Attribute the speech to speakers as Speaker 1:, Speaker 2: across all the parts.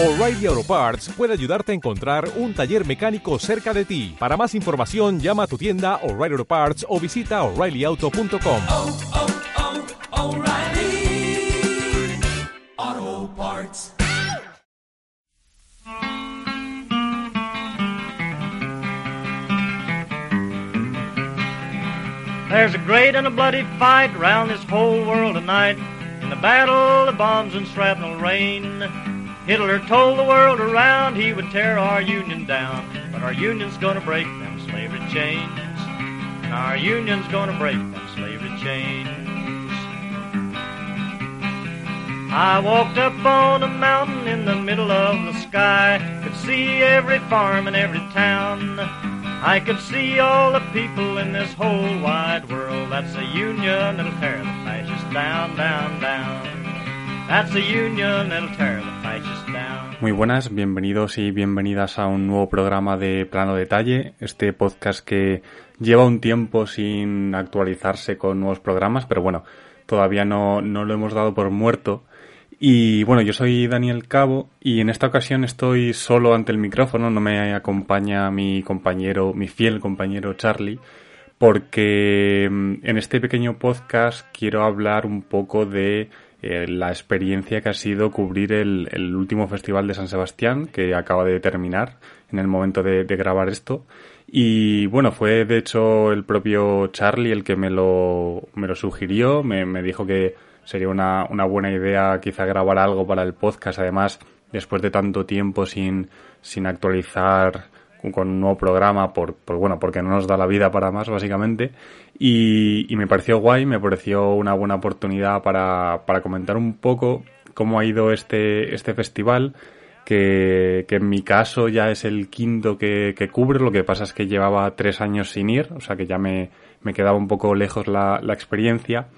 Speaker 1: O'Reilly Auto Parts puede ayudarte a encontrar un taller mecánico cerca de ti. Para más información, llama a tu tienda O'Reilly Auto Parts o visita oreillyauto.com.
Speaker 2: oh, oh, O'Reilly Auto Parts.
Speaker 3: There's a great and a bloody fight round this whole world tonight. In the battle of bombs and shrapnel rain. Hitler told the world around he would tear our union down. But our union's gonna break them slavery chains. And our union's gonna break them slavery chains. I walked up on a mountain in the middle of the sky. Could see every farm and every town. I could see all the people in this whole wide world. That's a union that'll tear the fascists down, down, down.
Speaker 4: Muy buenas, bienvenidos y bienvenidas a un nuevo programa de Plano Detalle, este podcast que lleva un tiempo sin actualizarse con nuevos programas, pero bueno, todavía no, no lo hemos dado por muerto. Y bueno, yo soy Daniel Cabo y en esta ocasión estoy solo ante el micrófono, no me acompaña mi compañero, mi fiel compañero Charlie, porque mm, en este pequeño podcast quiero hablar un poco de eh, la experiencia que ha sido cubrir el, el, último festival de San Sebastián, que acaba de terminar en el momento de, de, grabar esto. Y bueno, fue de hecho el propio Charlie el que me lo, me lo sugirió, me, me dijo que sería una, una buena idea quizá grabar algo para el podcast. Además, después de tanto tiempo sin, sin actualizar con un nuevo programa, por, por, bueno, porque no nos da la vida para más, básicamente. Y, y me pareció guay, me pareció una buena oportunidad para, para comentar un poco cómo ha ido este, este festival. Que, que, en mi caso ya es el quinto que, que, cubre, lo que pasa es que llevaba tres años sin ir, o sea que ya me, me quedaba un poco lejos la, la experiencia.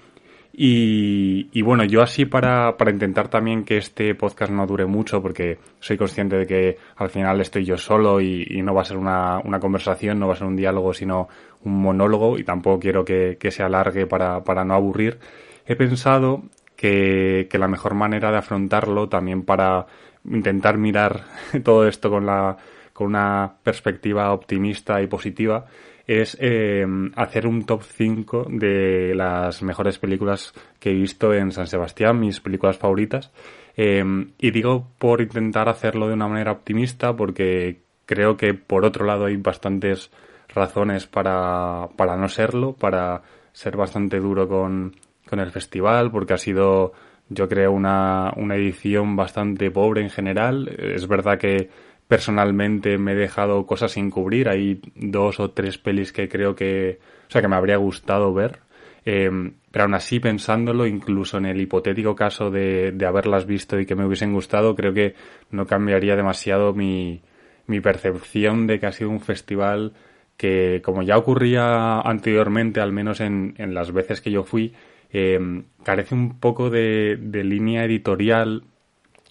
Speaker 4: Y, y, bueno, yo así para, para intentar también que este podcast no dure mucho, porque soy consciente de que al final estoy yo solo y, y no va a ser una, una, conversación, no va a ser un diálogo, sino un monólogo y tampoco quiero que, que se alargue para, para no aburrir. He pensado que, que la mejor manera de afrontarlo también para intentar mirar todo esto con la, con una perspectiva optimista y positiva es eh, hacer un top 5 de las mejores películas que he visto en San Sebastián, mis películas favoritas. Eh, y digo por intentar hacerlo de una manera optimista porque creo que por otro lado hay bastantes razones para, para no serlo, para ser bastante duro con, con el festival, porque ha sido, yo creo, una, una edición bastante pobre en general. Es verdad que personalmente me he dejado cosas sin cubrir. Hay dos o tres pelis que creo que, o sea, que me habría gustado ver. Eh, pero aún así, pensándolo, incluso en el hipotético caso de, de, haberlas visto y que me hubiesen gustado, creo que no cambiaría demasiado mi, mi percepción de que ha sido un festival que, como ya ocurría anteriormente, al menos en, en las veces que yo fui, eh, carece un poco de, de línea editorial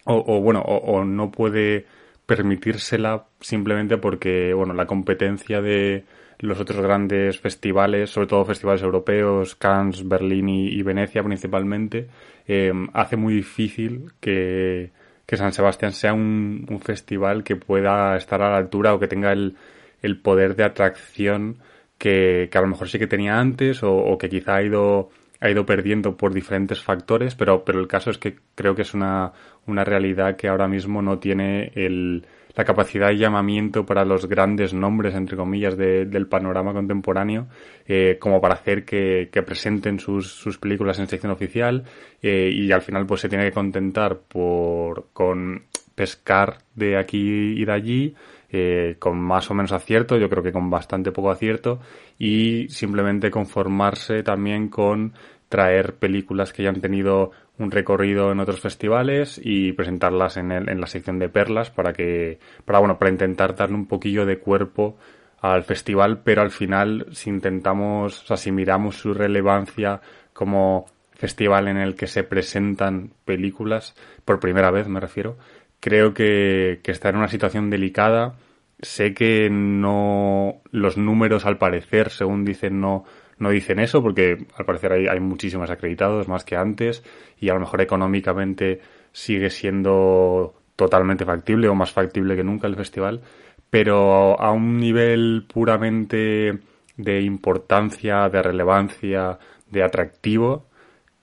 Speaker 4: o, o bueno, o no puede permitírsela simplemente porque, bueno, la competencia de los otros grandes festivales, sobre todo festivales europeos, Cannes, Berlín y, Venecia principalmente, eh, hace muy difícil que, que San Sebastián sea un, un, festival que pueda estar a la altura o que tenga el, el poder de atracción que, que, a lo mejor sí que tenía antes o, o que quizá ha ido ha ido perdiendo por diferentes factores, pero, pero el caso es que creo que es una, una realidad que ahora mismo no tiene el, la capacidad de llamamiento para los grandes nombres, entre comillas, de, del panorama contemporáneo, eh, como para hacer que, presenten sus, sus, películas en sección oficial eh, y al final pues se tiene que contentar por con pescar de aquí y de allí eh, con más o menos acierto, yo creo que con bastante poco acierto, y simplemente conformarse también con traer películas que ya han tenido un recorrido en otros festivales y presentarlas en, el, en la sección de perlas para que, para bueno, para intentar darle un poquillo de cuerpo al festival, pero al final si intentamos, o sea, si miramos su relevancia como festival en el que se presentan películas, por primera vez me refiero, creo que, que está en una situación delicada. Sé que no los números al parecer, según dicen, no, no dicen eso, porque al parecer hay, muchísimos acreditados, más que antes, y a lo mejor económicamente sigue siendo totalmente factible o más factible que nunca el festival, pero a un nivel puramente de importancia, de relevancia, de atractivo,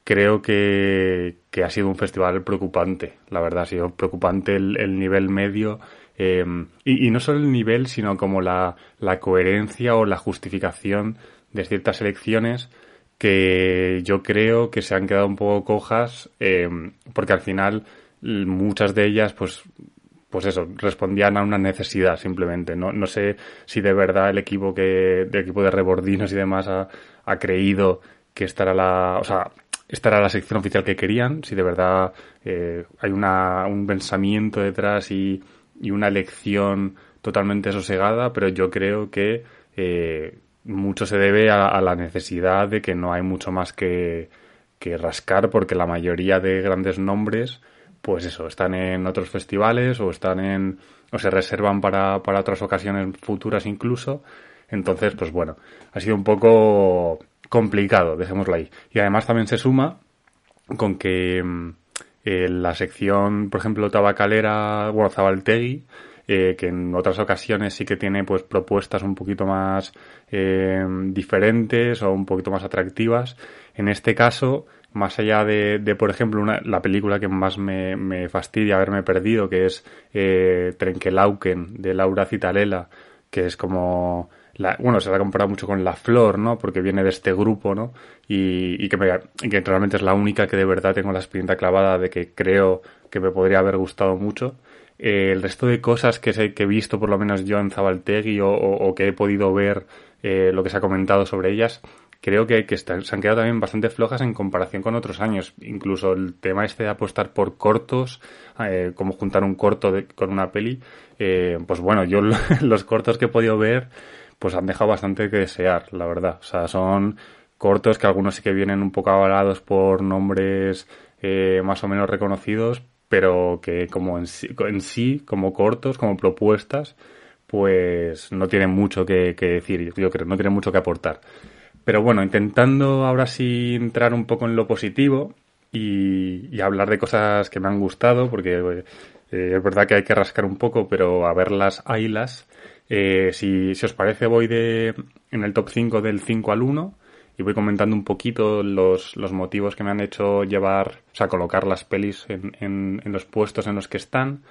Speaker 4: creo que, ha sido un festival preocupante, la verdad, ha sido preocupante el, nivel medio. Em, y, no solo el nivel, sino como la, la coherencia o la justificación de ciertas elecciones que yo creo que se han quedado un poco cojas em, porque al final muchas de ellas pues pues eso, respondían a una necesidad simplemente. No, no sé si de verdad el equipo que, el equipo de rebordinos y demás ha, ha creído que esta era la, o sea, esta era la sección oficial que querían, si de verdad eh, hay una, un pensamiento detrás y, y, una elección totalmente sosegada, pero yo creo que eh, mucho se debe a, la necesidad de que no hay mucho más que, que rascar porque la mayoría de grandes nombres pues eso, están en otros festivales o están en o se reservan para, para otras ocasiones futuras incluso. Entonces, pues bueno, ha sido un poco complicado, dejémoslo ahí. Y además también se suma con que mm, eh, la sección, por ejemplo, tabacalera, bueno, Zabaltegui, eh, que en otras ocasiones sí que tiene pues propuestas un poquito más eh, diferentes o un poquito más atractivas. En este caso, más allá de, de por ejemplo, una, la película que más me, me, fastidia haberme perdido, que es eh, Trenkelauken, de Laura Citarella, que es como... Bueno, se la ha comparado mucho con La Flor, ¿no? Porque viene de este grupo, ¿no? Y, que realmente es la única que de verdad tengo la espinita clavada de que creo que me podría haber gustado mucho. Eh, el resto de cosas que, sé, que he visto, por lo menos yo en Zabaltegui, o, o, que he podido ver eh, lo que se ha comentado sobre ellas, creo que, que se han quedado también bastante flojas en comparación con otros años. Incluso el tema este de apostar por cortos, eh, como juntar un corto con una peli, eh, pues bueno, yo los cortos que he podido ver, pues han dejado bastante que desear, la verdad. O sea, son cortos que algunos sí que vienen un poco avalados por nombres más o menos reconocidos, pero que como en sí, en sí, como cortos, como propuestas, pues no tienen mucho que, decir, yo creo, no tienen mucho que aportar. Pero bueno, intentando ahora sí entrar un poco en lo positivo y, hablar de cosas que me han gustado, porque eh, es verdad que hay que rascar un poco, pero a verlas, haylas. Eh, si, si os parece, voy de en el top 5 del 5 al 1 y voy comentando un poquito los, los motivos que me han hecho llevar, o sea, colocar las pelis en, en, en los puestos en los que están.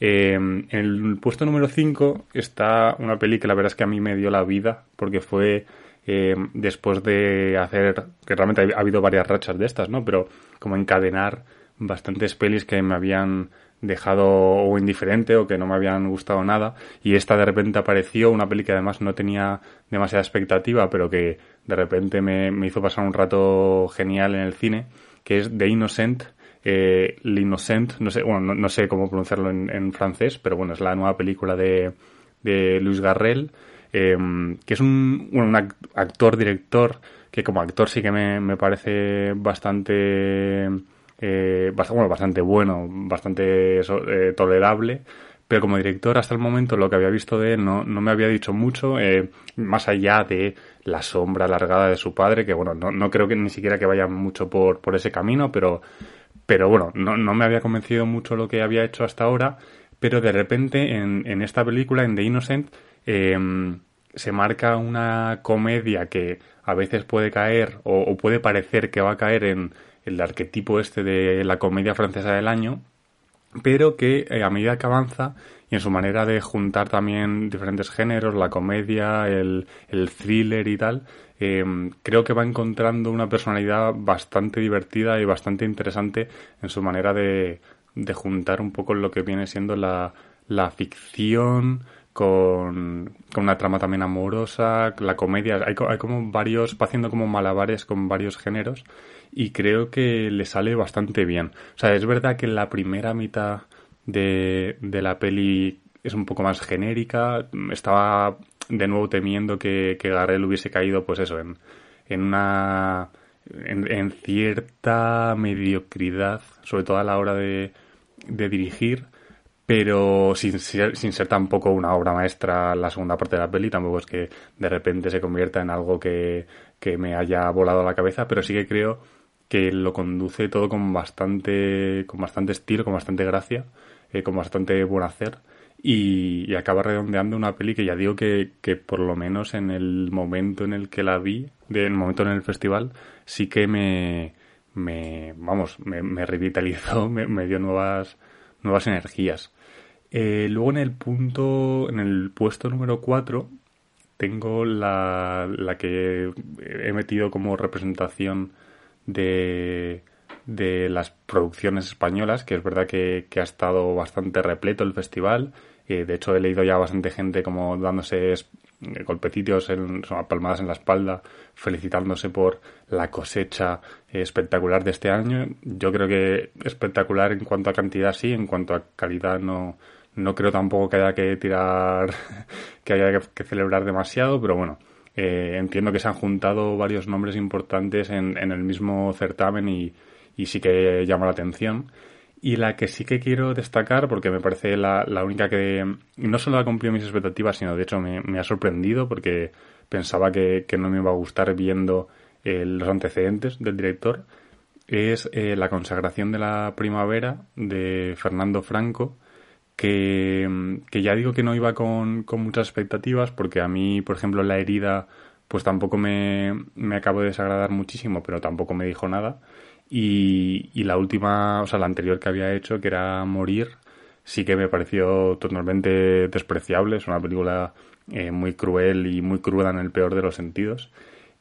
Speaker 4: En el puesto número 5 está una peli que la verdad es que a mí me dio la vida, porque fue eh, después de hacer, que realmente ha habido varias rachas de estas, ¿no? Pero como encadenar bastantes pelis que me habían dejado o indiferente o que no me habían gustado nada y esta de repente apareció una peli que además no tenía demasiada expectativa pero que de repente me, hizo pasar un rato genial en el cine que es The Innocent eh, L'Innocent no sé bueno no, sé cómo pronunciarlo en, en, francés pero bueno es la nueva película de, de Luis Garrel Em, que es un, un actor, director, que como actor sí que me, me parece bastante, eh, bueno, bastante bueno, bastante eh, tolerable, como director hasta el momento lo que había visto de él no, no me había dicho mucho, eh, más allá de la sombra alargada de su padre, que bueno, no, no creo que ni siquiera que vaya mucho por, por ese camino, pero, pero bueno, no, no me había convencido mucho lo que había hecho hasta ahora, pero de repente en, en esta película, en The Innocent, Em, se marca una comedia que a veces puede caer o, puede parecer que va a caer en el arquetipo este de la comedia francesa del año, pero que eh, a medida que avanza y en su manera de juntar también diferentes géneros, la comedia, el, thriller y tal, em, creo que va encontrando una personalidad bastante divertida y bastante interesante en su manera de, de juntar un poco lo que viene siendo la, la ficción, con, una trama también amorosa, la comedia, hay, hay, como varios, va haciendo como malabares con varios géneros y creo que le sale bastante bien. O sea, es verdad que la primera mitad de, de la peli es un poco más genérica, estaba de nuevo temiendo que, que Garrel hubiese caído, pues eso, en, en una... En, en cierta mediocridad, sobre todo a la hora de, de dirigir, pero sin ser, sin ser tampoco una obra maestra la segunda parte de la peli, tampoco es que de repente se convierta en algo que, que me haya volado a la cabeza, pero sí que creo que lo conduce todo con bastante, con bastante estilo, con bastante gracia. eh, con bastante buen hacer y, y, acaba redondeando una peli que ya digo que, que, por lo menos en el momento en el que la vi, en el momento en el festival, sí que me, me vamos, me, me revitalizó, me, me, dio nuevas, nuevas energías. Eh, luego en el punto, en el puesto número 4, tengo la, la que he metido como representación de, de las producciones españolas, que es verdad que, ha estado bastante repleto el festival. Eh, de hecho, he leído ya bastante gente como dándose eh, golpecitos, en, palmadas en la espalda, felicitándose por la cosecha eh, espectacular de este año. Yo creo que espectacular en cuanto a cantidad sí, en cuanto a calidad no, no creo tampoco que haya que tirar, que haya que celebrar demasiado, pero bueno, eh, entiendo que se han juntado varios nombres importantes en, en el mismo certamen y, y, sí que llama la atención. Y la que sí que quiero destacar, porque me parece la, la única que no solo ha cumplido mis expectativas, sino de hecho me, ha sorprendido porque pensaba que, que, no me iba a gustar viendo eh, los antecedentes del director, es eh, La consagración de la primavera de Fernando Franco, que, que ya digo que no iba con, con, muchas expectativas porque a mí, por ejemplo, la herida pues tampoco me, me acabo de desagradar muchísimo, pero tampoco me dijo nada. Y, y la última, o sea, la anterior que había hecho, que era Morir, sí que me pareció totalmente despreciable. Es una película eh, muy cruel y muy cruda en el peor de los sentidos.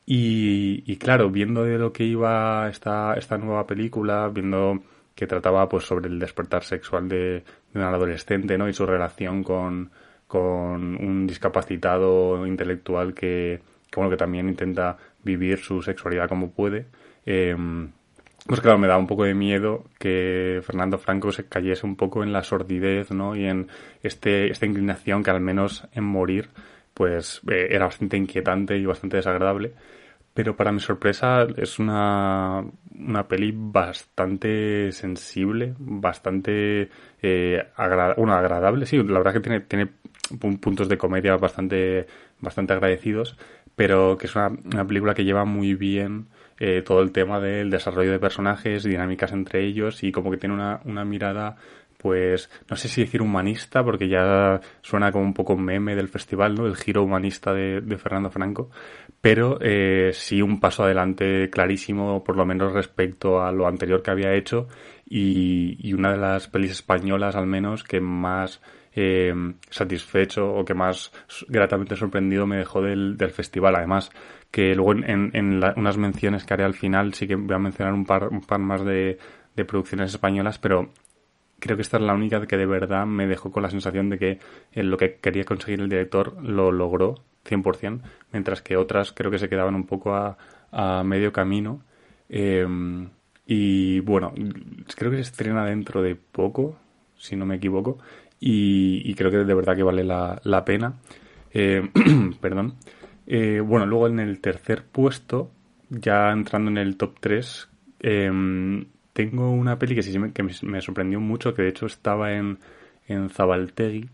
Speaker 4: Y, y claro, viendo de lo que iba esta, esta nueva película, viendo que trataba pues sobre el despertar sexual de, de un adolescente, ¿no? Y su relación con, con un discapacitado intelectual que, que, bueno, que también intenta vivir su sexualidad como puede. Eh, pues claro, me da un poco de miedo que Fernando Franco se cayese un poco en la sordidez, ¿no? Y en este, esta inclinación que al menos en morir, pues eh, era bastante inquietante y bastante desagradable. Pero para mi sorpresa es una, una peli bastante sensible, bastante eh, agra bueno, agradable. Sí, la verdad que tiene, tiene puntos de comedia bastante, bastante agradecidos, pero que es una, una película que lleva muy bien eh, todo el tema del desarrollo de personajes, dinámicas entre ellos y como que tiene una, una mirada pues no sé si decir humanista, porque ya suena como un poco meme del festival, ¿no? El giro humanista de, Fernando Franco, pero eh, sí un paso adelante clarísimo, por lo menos respecto a lo anterior que había hecho, y, una de las pelis españolas al menos que más eh, satisfecho o que más gratamente sorprendido me dejó del, festival. Además, que luego en, la, unas menciones que haré al final sí que voy a mencionar un par, un par más de producciones españolas, pero creo que esta es la única que de verdad me dejó con la sensación de que lo que quería conseguir el director lo logró 100%, mientras que otras creo que se quedaban un poco a, a medio camino. Eh, y bueno, creo que se estrena dentro de poco, si no me equivoco, y, creo que de verdad que vale la, la pena. Eh, perdón. Eh, bueno, luego en el tercer puesto, ya entrando en el top 3, eh, tengo una peli que sí que me, sorprendió mucho, que de hecho estaba en, en Zabaltegui,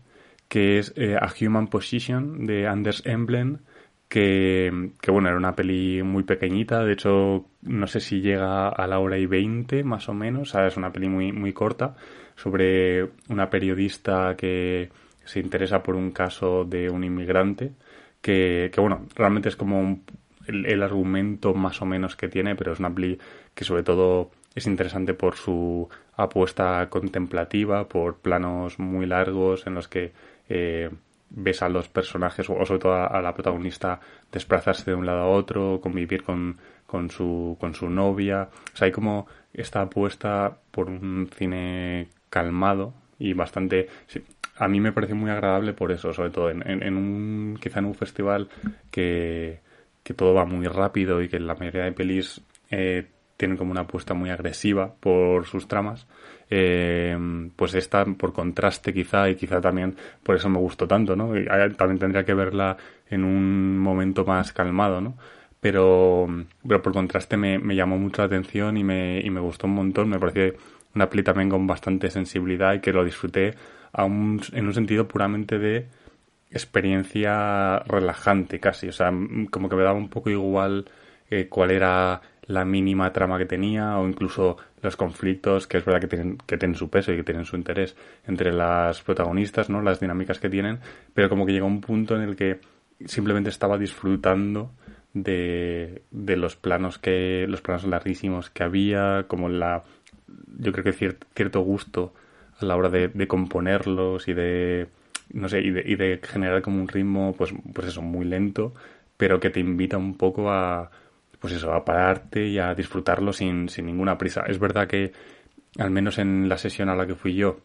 Speaker 4: que es eh, A Human Position de Anders Emblen, que, que, bueno, era una peli muy pequeñita, de hecho no sé si llega a la hora y veinte más o menos, es una peli muy, muy corta sobre una periodista que se interesa por un caso de un inmigrante, que, que bueno, realmente es como un, el, argumento más o menos que tiene, pero es una peli que sobre todo es interesante por su apuesta contemplativa, por planos muy largos en los que eh, ves a los personajes o sobre todo a, la protagonista desplazarse de un lado a otro, convivir con, con, su, con su novia. O sea, hay como esta apuesta por un cine calmado y bastante... A mí me parece muy agradable por eso, sobre todo en, en, en un quizá en un festival que, que todo va muy rápido y que la mayoría de pelis eh, tienen como una apuesta muy agresiva por sus tramas, eh, pues esta por contraste quizá y quizá también por eso me gustó tanto, ¿no? También tendría que verla en un momento más calmado, ¿no? Pero, pero por contraste me, llamó mucho la atención y me, y me gustó un montón, me pareció una peli también con bastante sensibilidad y que lo disfruté a en un sentido puramente de experiencia relajante casi, o sea, como que me daba un poco igual eh, cuál era la mínima trama que tenía o incluso los conflictos, que es verdad que tienen, que tienen su peso y que tienen su interés entre las protagonistas, ¿no? Las dinámicas que tienen, pero como que llega un punto en el que simplemente estaba disfrutando de, de los planos que, los planos larguísimos que había, como la, yo creo que cierto gusto a la hora de, de componerlos y de, no sé, y de, y de generar como un ritmo, pues, pues eso, muy lento, pero que te invita un poco a, pues eso, a pararte y a disfrutarlo sin, sin ninguna prisa. Es verdad que, al menos en la sesión a la que fui yo,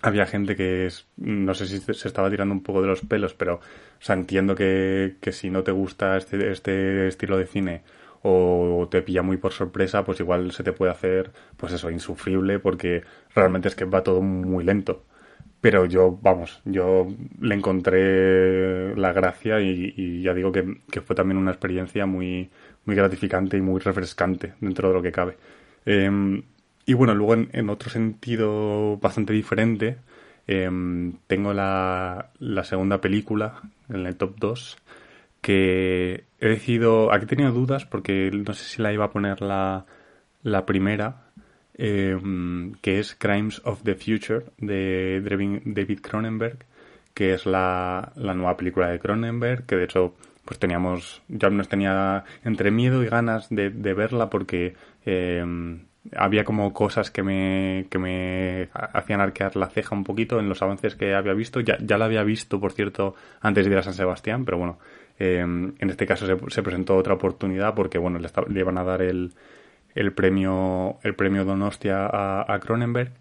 Speaker 4: había gente que es, no sé si se estaba tirando un poco de los pelos, pero o sea, entiendo que, que si no te gusta este, este estilo de cine o te pilla muy por sorpresa, pues igual se te puede hacer, pues eso, insufrible, porque realmente es que va todo muy lento. Pero yo, vamos, yo le encontré la gracia y, ya digo que, fue también una experiencia muy, muy gratificante y muy refrescante dentro de lo que cabe. Eh, y bueno, luego en, otro sentido bastante diferente, eh, tengo la, la, segunda película en el top 2 que he decidido, aquí he tenido dudas porque no sé si la iba a poner la, la primera, eh, que es Crimes of the Future de David Cronenberg, que es la, la nueva película de Cronenberg, que de hecho pues teníamos, ya nos tenía entre miedo y ganas de, de verla porque eh, había como cosas que me, que me hacían arquear la ceja un poquito en los avances que había visto. Ya, ya la había visto, por cierto, antes de ir a San Sebastián, pero bueno, eh, en este caso se, se, presentó otra oportunidad porque, bueno, le, le, iban a dar el, el premio, el premio Donostia a, Cronenberg.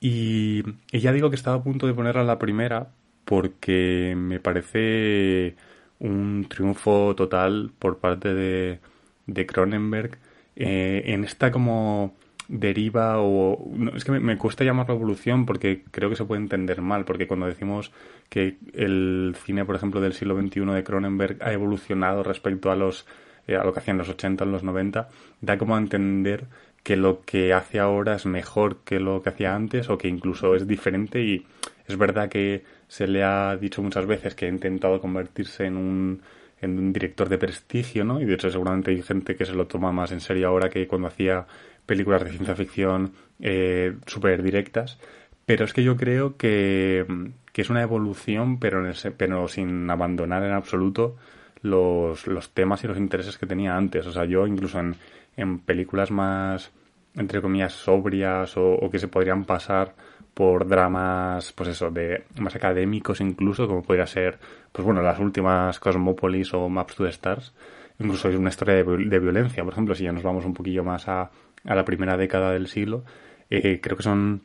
Speaker 4: Y, y, ya digo que estaba a punto de ponerla la primera porque me parece un triunfo total por parte de, de Cronenberg eh, en esta como deriva o no, es que me, me, cuesta llamarlo evolución porque creo que se puede entender mal porque cuando decimos que el cine por ejemplo del siglo XXI de Cronenberg ha evolucionado respecto a los a lo que hacían los 80 en los 90 da como a entender que lo que hace ahora es mejor que lo que hacía antes o que incluso es diferente y es verdad que se le ha dicho muchas veces que ha intentado convertirse en un en un director de prestigio, ¿no? Y de hecho seguramente hay gente que se lo toma más en serio ahora que cuando hacía películas de ciencia ficción eh, súper directas. Pero es que yo creo que, que es una evolución, pero, en ese, pero sin abandonar en absoluto los, los temas y los intereses que tenía antes. O sea, yo incluso en, en películas más, entre comillas, sobrias o, o que se podrían pasar por dramas, pues eso, de más académicos incluso, como podría ser, pues bueno, las últimas Cosmopolis o Maps to the Stars. Incluso hay una historia de, de violencia, por ejemplo, si ya nos vamos un poquillo más a, a la primera década del siglo, eh, creo que son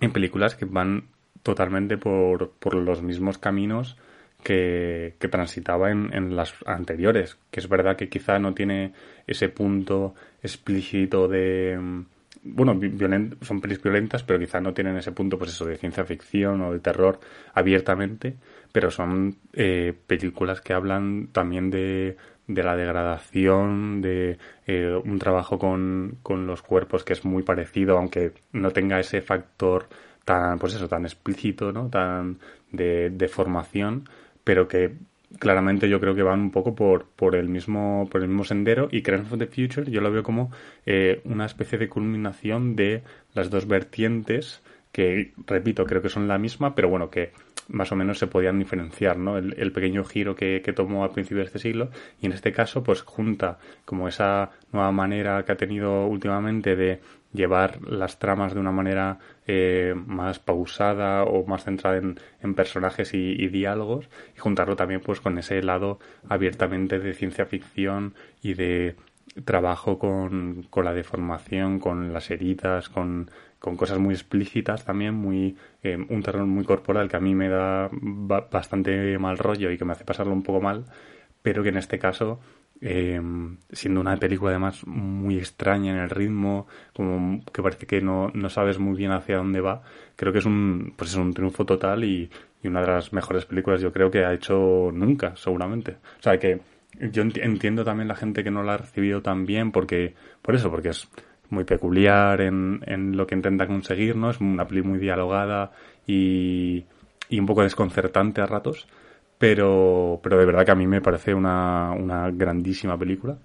Speaker 4: en películas que van totalmente por, por los mismos caminos que, que transitaba en, en, las anteriores, que es verdad que quizá no tiene ese punto explícito de bueno, violent, son pelis violentas, pero quizá no tienen ese punto, pues eso, de ciencia ficción o de terror abiertamente, pero son eh, películas que hablan también de, de la degradación, de eh, un trabajo con, con los cuerpos que es muy parecido, aunque no tenga ese factor tan, pues eso, tan explícito, ¿no? Tan de, de formación, pero que claramente yo creo que van un poco por, por el mismo por el mismo sendero y Crimes of the Future yo lo veo como eh, una especie de culminación de las dos vertientes que repito creo que son la misma pero bueno que más o menos se podían diferenciar, ¿no? El, pequeño giro que, que, tomó al principio de este siglo y en este caso pues junta como esa nueva manera que ha tenido últimamente de llevar las tramas de una manera eh, más pausada o más centrada en, personajes y, y, diálogos y juntarlo también pues con ese lado abiertamente de ciencia ficción y de trabajo con, con la deformación, con las heridas, con, con cosas muy explícitas también, muy eh, un terror muy corporal que a mí me da bastante mal rollo y que me hace pasarlo un poco mal, pero que en este caso eh, siendo una película además muy extraña en el ritmo, como que parece que no, no sabes muy bien hacia dónde va, creo que es un, pues es un triunfo total y, y, una de las mejores películas yo creo que ha hecho nunca, seguramente. O sea que yo entiendo también la gente que no la ha recibido tan bien porque, por eso, porque es muy peculiar en, en lo que intenta conseguir, ¿no? Es una peli muy dialogada y, y un poco desconcertante a ratos pero, pero de verdad que a mí me parece una, una grandísima película.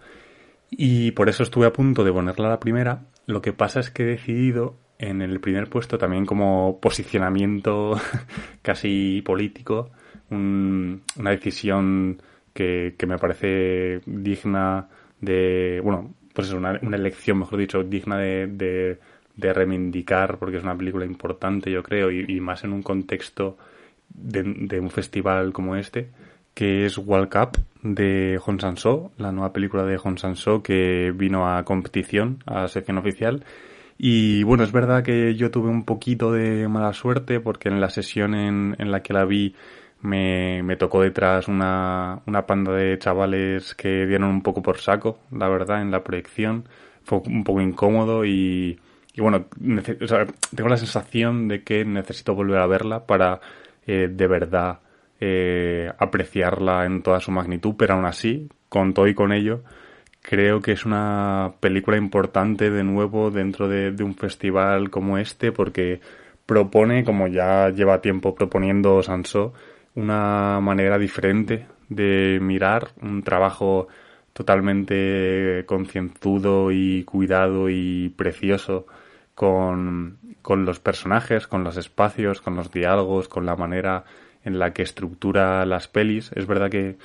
Speaker 4: Y por eso estuve a punto de ponerla a la primera. Lo que pasa es que he decidido en el primer puesto también como posicionamiento casi político, una decisión que, me parece digna de, bueno, pues es una, una elección, mejor dicho, digna de, de, reivindicar porque es una película importante, yo creo, y, más en un contexto de, un festival como este, que es World Cup de Hong Sanso, la nueva película de Hong Sanso que vino a competición, a sección oficial y bueno, es verdad que yo tuve un poquito de mala suerte porque en la sesión en, en la que la vi me, me tocó detrás una, una panda de chavales que dieron un poco por saco, la verdad, en la proyección. Fue un poco incómodo y, y bueno, tengo la sensación de que necesito volver a verla para eh, de verdad eh, apreciarla en toda su magnitud, pero aún así, con todo y con ello, creo que es una película importante de nuevo dentro de, un festival como este porque propone, como ya lleva tiempo proponiendo Sanso, una manera diferente de mirar un trabajo totalmente concienzudo y cuidado y precioso con, con los personajes, con los espacios, con los diálogos, con la manera en la que estructura las pelis. Es verdad que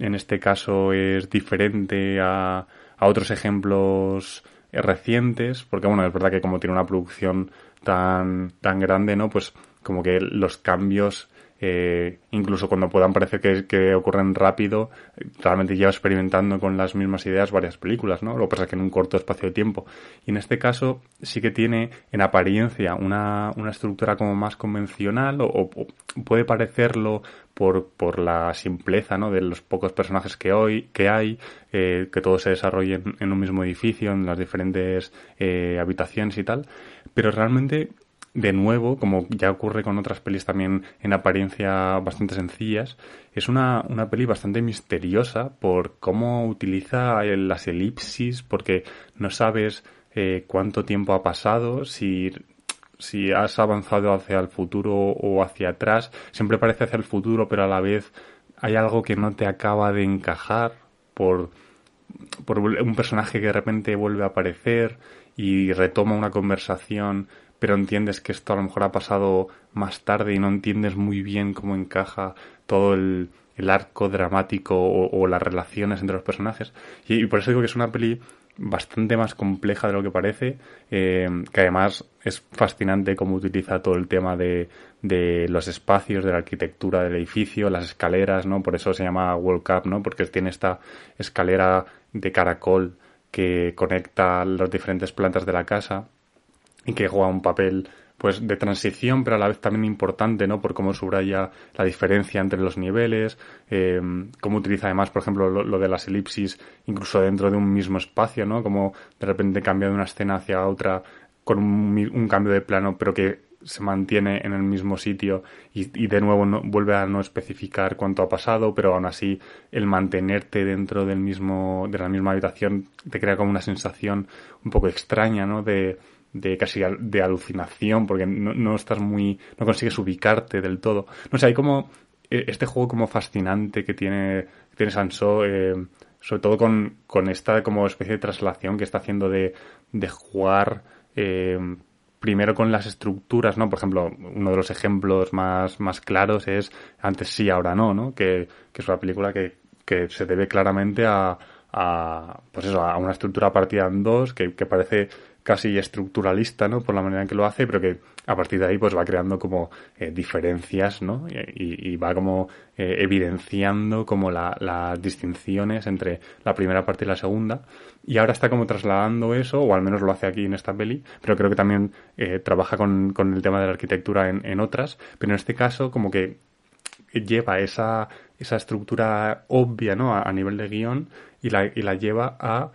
Speaker 4: en este caso es diferente a, a otros ejemplos recientes, porque bueno, es verdad que como tiene una producción tan, tan grande, ¿no? Pues como que los cambios eh, incluso cuando puedan parecer que, ocurren rápido, realmente lleva experimentando con las mismas ideas varias películas, ¿no? Lo que pasa es que en un corto espacio de tiempo. Y en este caso sí que tiene en apariencia una, una estructura como más convencional o, puede parecerlo por, por la simpleza, ¿no? De los pocos personajes que hoy, que hay, eh, que todos se desarrollen en un mismo edificio, en las diferentes eh, habitaciones y tal. Pero realmente de nuevo, como ya ocurre con otras pelis también en apariencia bastante sencillas, es una, una peli bastante misteriosa por cómo utiliza las elipsis, porque no sabes eh, cuánto tiempo ha pasado, si, si has avanzado hacia el futuro o hacia atrás. Siempre parece hacia el futuro, pero a la vez hay algo que no te acaba de encajar por, por un personaje que de repente vuelve a aparecer y retoma una conversación pero entiendes que esto a lo mejor ha pasado más tarde y no entiendes muy bien cómo encaja todo el, arco dramático o, las relaciones entre los personajes. Y, por eso digo que es una peli bastante más compleja de lo que parece, eh, que además es fascinante cómo utiliza todo el tema de, de los espacios, de la arquitectura del edificio, las escaleras, ¿no? Por eso se llama World Cup, ¿no? Porque tiene esta escalera de caracol que conecta las diferentes plantas de la casa y que juega un papel pues de transición, pero a la vez también importante, ¿no? Por cómo subraya la diferencia entre los niveles, eh, cómo utiliza además, por ejemplo, lo, de las elipsis, incluso dentro de un mismo espacio, ¿no? Como de repente cambia de una escena hacia otra con un, cambio de plano, pero que se mantiene en el mismo sitio y, de nuevo no, vuelve a no especificar cuánto ha pasado, pero aún así el mantenerte dentro del mismo, de la misma habitación te crea como una sensación un poco extraña, ¿no? De, de casi de alucinación porque no, estás muy no consigues ubicarte del todo no sé hay como eh, este juego como fascinante que tiene que tiene Sanso eh, sobre todo con, con esta como especie de traslación que está haciendo de, de jugar eh, primero con las estructuras, ¿no? Por ejemplo, uno de los ejemplos más, más claros es Antes sí, ahora no, ¿no? Que, que es una película que, que se debe claramente a, a, pues eso, a una estructura partida en dos que, que parece casi estructuralista, ¿no? Por la manera en que lo hace, pero que a partir de ahí pues va creando como eh, diferencias, ¿no? Y, va como eh, evidenciando como las distinciones entre la primera parte y la segunda. Y ahora está como trasladando eso, o al menos lo hace aquí en esta peli, pero creo que también eh, trabaja con, con, el tema de la arquitectura en, en otras, pero en este caso como que lleva esa, esa estructura obvia, ¿no? A, nivel de guion y la, y la lleva a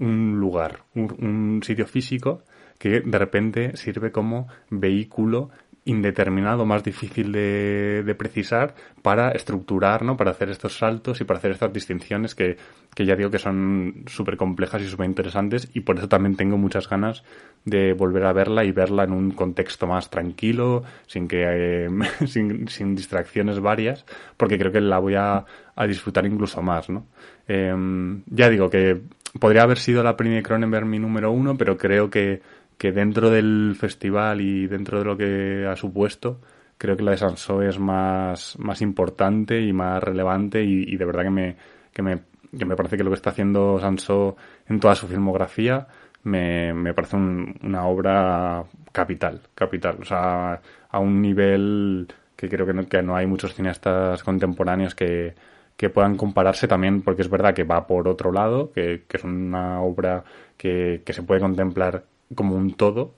Speaker 4: un lugar, un, sitio físico que de repente sirve como vehículo indeterminado, más difícil de, de, precisar para estructurar, ¿no? Para hacer estos saltos y para hacer estas distinciones que, que ya digo que son súper complejas y súper interesantes y por eso también tengo muchas ganas de volver a verla y verla en un contexto más tranquilo, sin que, eh, sin, sin, distracciones varias, porque creo que la voy a, a disfrutar incluso más, ¿no? Em, ya digo que podría haber sido la peli de Cronenberg mi número uno, pero creo que, que dentro del festival y dentro de lo que ha supuesto, creo que la de Sansó es más, más importante y más relevante y, de verdad que me, que me, que me parece que lo que está haciendo Sansó en toda su filmografía me, me parece una obra capital, capital, o sea, a un nivel que creo que no, que no hay muchos cineastas contemporáneos que, que puedan compararse también, porque es verdad que va por otro lado, que, que es una obra que, que se puede contemplar como un todo,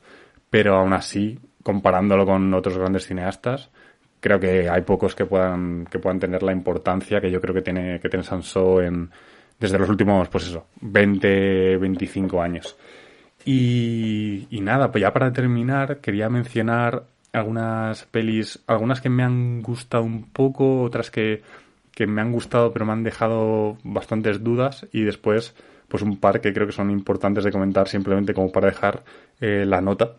Speaker 4: pero aún así, comparándolo con otros grandes cineastas, creo que hay pocos que puedan, que puedan tener la importancia que yo creo que tiene, que tiene en, desde los últimos, pues eso, 20, 25 años. Y, y nada, pues ya para terminar, quería mencionar algunas pelis, algunas que me han gustado un poco, otras que, que me han gustado pero me han dejado bastantes dudas y después pues un par que creo que son importantes de comentar simplemente como para dejar eh, la nota.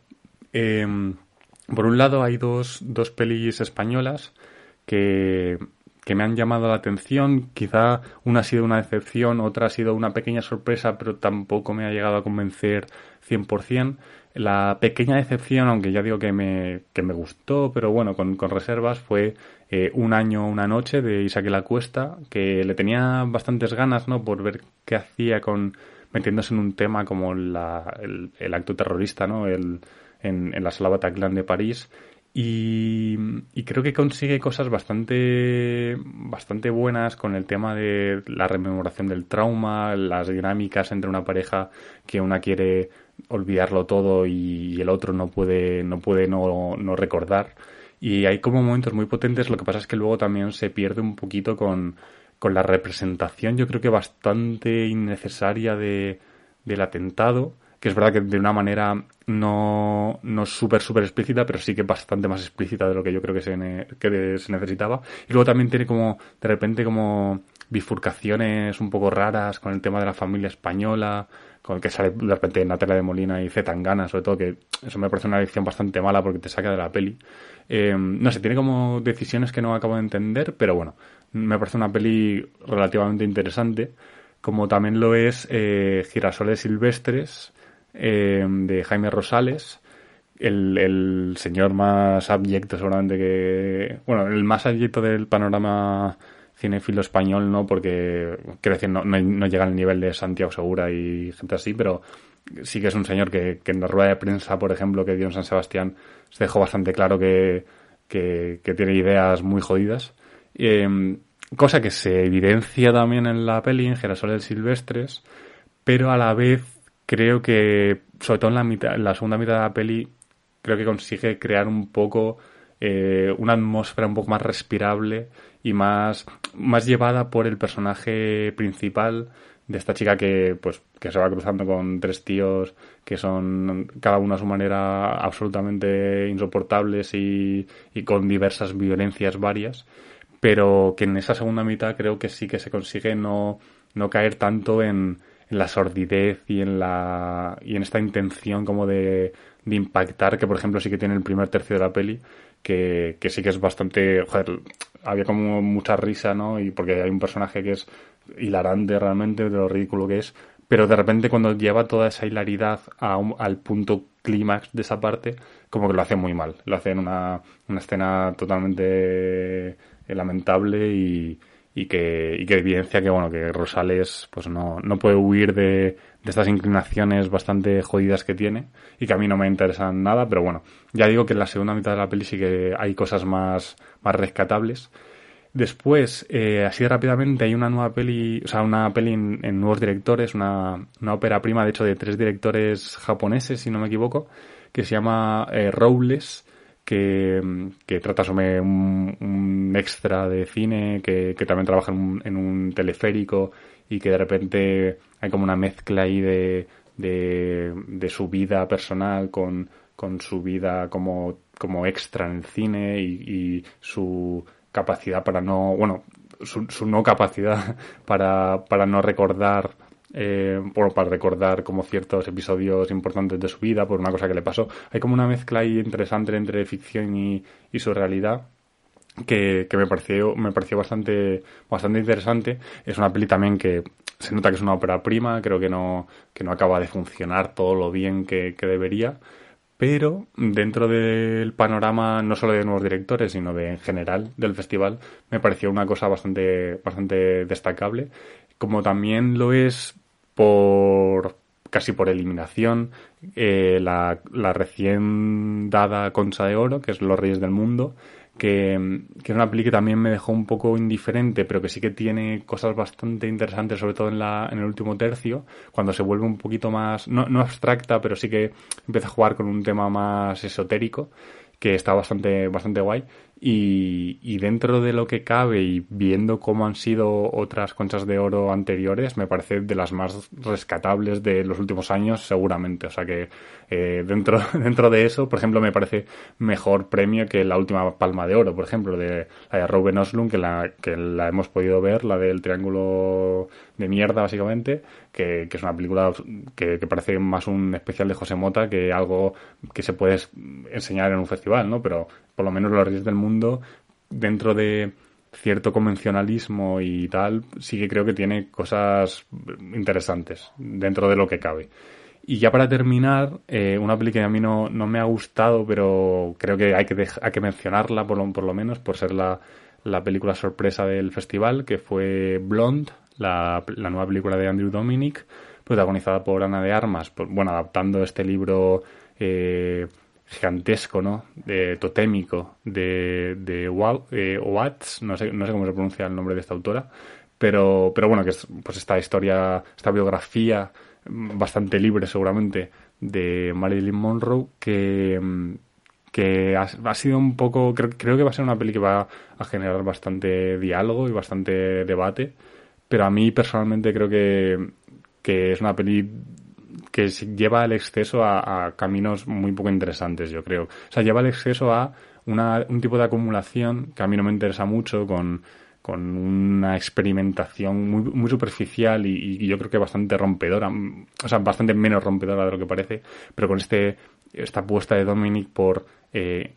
Speaker 4: Em, por un lado hay dos, dos pelis españolas que, que me han llamado la atención. Quizá una ha sido una decepción, otra ha sido una pequeña sorpresa, pero tampoco me ha llegado a convencer 100%. La pequeña decepción, aunque ya digo que me, que me gustó, pero bueno, con, con reservas, fue eh, Un año, una noche de Isaac La Cuesta, que le tenía bastantes ganas, ¿no? Por ver qué hacía con metiéndose en un tema como la, el, acto terrorista, ¿no? El, en, la sala Bataclan de París. Y, y, creo que consigue cosas bastante, bastante buenas con el tema de la rememoración del trauma, las dinámicas entre una pareja que una quiere olvidarlo todo y, el otro no puede, no puede no, no recordar. Y hay como momentos muy potentes, lo que pasa es que luego también se pierde un poquito con, con la representación, yo creo que bastante innecesaria de, del atentado, que es verdad que de una manera no, no súper, súper explícita, pero sí que bastante más explícita de lo que yo creo que se, que se necesitaba. Y luego también tiene como, de repente, como bifurcaciones un poco raras con el tema de la familia española, con el que sale de repente Natalia de Molina y Z Tangana, sobre todo, que eso me parece una elección bastante mala porque te saca de la peli. Eh, no sé, tiene como decisiones que no acabo de entender, pero bueno, me parece una peli relativamente interesante, como también lo es eh, Girasoles Silvestres, eh, de Jaime Rosales, el, el señor más abyecto seguramente que... Bueno, el más abyecto del panorama cinéfilo español, ¿no? Porque, quiero decir, no, no, llega al nivel de Santiago Segura y gente así, pero sí que es un señor que, que en la rueda de prensa, por ejemplo, que dio en San Sebastián, se dejó bastante claro que, que, tiene ideas muy jodidas. Em, cosa que se evidencia también en la peli, en Girasoles Silvestres, pero a la vez creo que, sobre todo en la, mitad, en la segunda mitad de la peli, creo que consigue crear un poco eh, una atmósfera un poco más respirable y más, más llevada por el personaje principal de esta chica que pues que se va cruzando con tres tíos que son cada uno a su manera absolutamente insoportables y, y con diversas violencias varias pero que en esa segunda mitad creo que sí que se consigue no, no caer tanto en, en la sordidez y en la y en esta intención como de, de impactar que por ejemplo sí que tiene el primer tercio de la peli que, sí que es bastante, joder, había como mucha risa, ¿no? Y porque hay un personaje que es hilarante realmente de lo ridículo que es, pero de repente cuando lleva toda esa hilaridad a al punto clímax de esa parte, como que lo hace muy mal, lo hace en una, una escena totalmente eh, lamentable y, y que, y que evidencia que bueno que Rosales pues no, no puede huir de, de estas inclinaciones bastante jodidas que tiene y que a mí no me interesan nada, pero bueno, ya digo que en la segunda mitad de la peli sí que hay cosas más, más rescatables. Después, eh, así rápidamente, hay una nueva peli, o sea, una peli en, nuevos directores, una, una, ópera prima, de hecho, de tres directores japoneses, si no me equivoco, que se llama eh, que, que, trata sobre un, un, extra de cine que, que también trabaja en un, en un teleférico y que de repente hay como una mezcla ahí de, de, su vida personal con, con su vida como, como extra en el cine y, su capacidad para no, bueno, su, su no capacidad para, para no recordar eh, por, para recordar como ciertos episodios importantes de su vida por una cosa que le pasó. Hay como una mezcla ahí interesante entre ficción y, y su realidad que, que, me pareció me pareció bastante bastante interesante es una peli también que se nota que es una ópera prima, creo que no, que no acaba de funcionar todo lo bien que, que debería, pero dentro del panorama no solo de nuevos directores, sino de en general del festival, me pareció una cosa bastante, bastante destacable, como también lo es por casi por eliminación eh, la, recién dada Concha de Oro, que es Los Reyes del Mundo, que, que, es una peli que también me dejó un poco indiferente, pero que sí que tiene cosas bastante interesantes, sobre todo en, la, en el último tercio, cuando se vuelve un poquito más, no, no abstracta, pero sí que empieza a jugar con un tema más esotérico, que está bastante, bastante guay. Y, y, dentro de lo que cabe y viendo cómo han sido otras conchas de oro anteriores, me parece de las más rescatables de los últimos años, seguramente. O sea que eh, dentro, dentro de eso, por ejemplo, me parece mejor premio que la última palma de oro, por ejemplo, de la de Ruben Oslund, que la, que la hemos podido ver, la del triángulo de mierda, básicamente, que, que es una película que, que, parece más un especial de José Mota que algo que se puede enseñar en un festival, ¿no? Pero por lo menos los Reyes del Mundo, dentro de cierto convencionalismo y tal, sí que creo que tiene cosas interesantes dentro de lo que cabe. Y ya para terminar, eh, una película que a mí no, no, me ha gustado, pero creo que hay que, hay que mencionarla por lo, por lo menos, por ser la, la, película sorpresa del festival, que fue Blonde, la, la nueva película de Andrew Dominic, protagonizada por Ana de Armas, por, bueno, adaptando este libro eh, gigantesco, ¿no? De, totémico de, de eh, Watts, no sé, no sé cómo se pronuncia el nombre de esta autora, pero, pero bueno, que es pues esta historia, esta biografía bastante libre seguramente de Marilyn Monroe que, que ha, ha sido un poco, creo, creo que va a ser una peli que va a generar bastante diálogo y bastante debate, pero a mí personalmente creo que, que es una peli que lleva el exceso a, caminos muy poco interesantes, yo creo. O sea, lleva el exceso a una, un tipo de acumulación que a mí no me interesa mucho con con una experimentación muy, muy superficial y, y, yo creo que bastante rompedora, o sea, bastante menos rompedora de lo que parece, pero con este esta apuesta de Dominic por eh,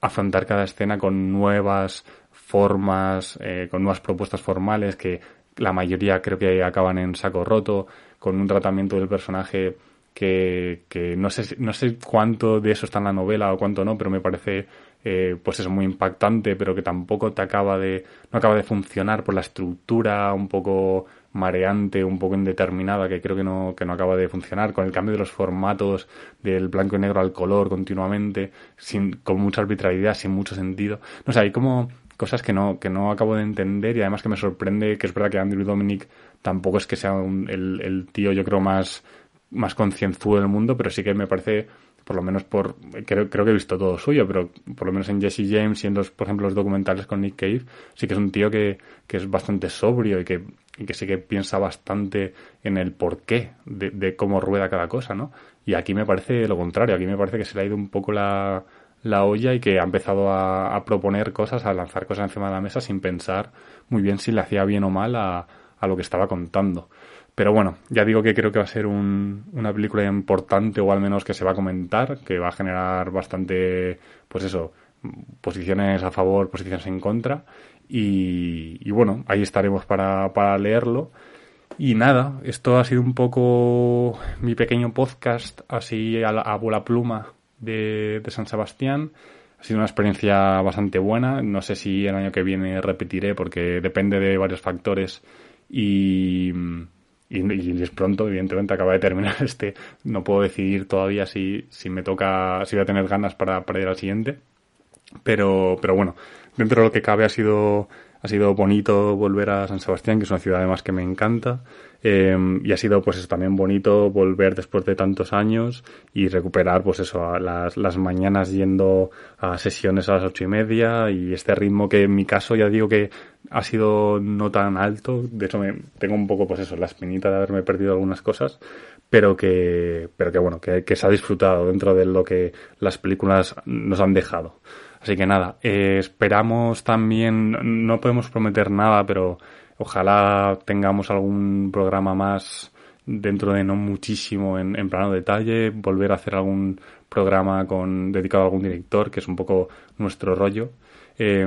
Speaker 4: afrontar cada escena con nuevas formas, eh, con nuevas propuestas formales que la mayoría creo que acaban en saco roto, con un tratamiento del personaje que, que no sé no sé cuánto de eso está en la novela o cuánto no, pero me parece eh, pues es muy impactante, pero que tampoco te acaba de, no acaba de funcionar por la estructura un poco mareante, un poco indeterminada, que creo que no, que no acaba de funcionar, con el cambio de los formatos del blanco y negro al color continuamente, sin, con mucha arbitrariedad, sin mucho sentido. No sé, hay como cosas que no, que no acabo de entender y además que me sorprende que es verdad que Andrew Dominic tampoco es que sea un, el, el tío, yo creo, más, más concienzudo del mundo, pero sí que me parece por lo menos por creo, creo que he visto todo suyo, pero por lo menos en Jesse James y en los, por ejemplo, los documentales con Nick Cave, sí que es un tío que, que es bastante sobrio y que, y que sí que piensa bastante en el porqué de, de cómo rueda cada cosa, ¿no? Y aquí me parece lo contrario, aquí me parece que se le ha ido un poco la, la olla y que ha empezado a, proponer cosas, a lanzar cosas encima de la mesa sin pensar muy bien si le hacía bien o mal a, a lo que estaba contando. Pero bueno, ya digo que creo que va a ser un, una película importante o al menos que se va a comentar, que va a generar bastante, pues eso, posiciones a favor, posiciones en contra. Y, y bueno, ahí estaremos para, para leerlo. Y nada, esto ha sido un poco mi pequeño podcast así a, la, a bola pluma de, San Sebastián. Ha sido una experiencia bastante buena. No sé si el año que viene repetiré porque depende de varios factores. Y, y, y, es pronto, evidentemente acaba de terminar este, no puedo decidir todavía si, si me toca, si voy a tener ganas para, para ir al siguiente, pero, pero bueno, dentro de lo que cabe ha sido, ha sido bonito volver a San Sebastián, que es una ciudad además que me encanta, eh, y ha sido pues eso, también bonito volver después de tantos años y recuperar pues eso, las, las mañanas yendo a sesiones a las ocho y media y este ritmo que en mi caso ya digo que ha sido no tan alto, de hecho me, tengo un poco pues eso, la espinita de haberme perdido algunas cosas, pero que, pero que bueno, que, que se ha disfrutado dentro de lo que las películas nos han dejado. Así que nada, eh, esperamos también, no podemos prometer nada, pero Ojalá tengamos algún programa más dentro de no muchísimo en, plano detalle, volver a hacer algún programa con dedicado a algún director, que es un poco nuestro rollo. Eh,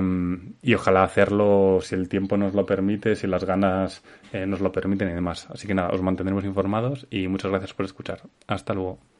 Speaker 4: y ojalá hacerlo si el tiempo nos lo permite, si las ganas eh, nos lo permiten y demás. Así que nada, os mantendremos informados y muchas gracias por escuchar. Hasta luego.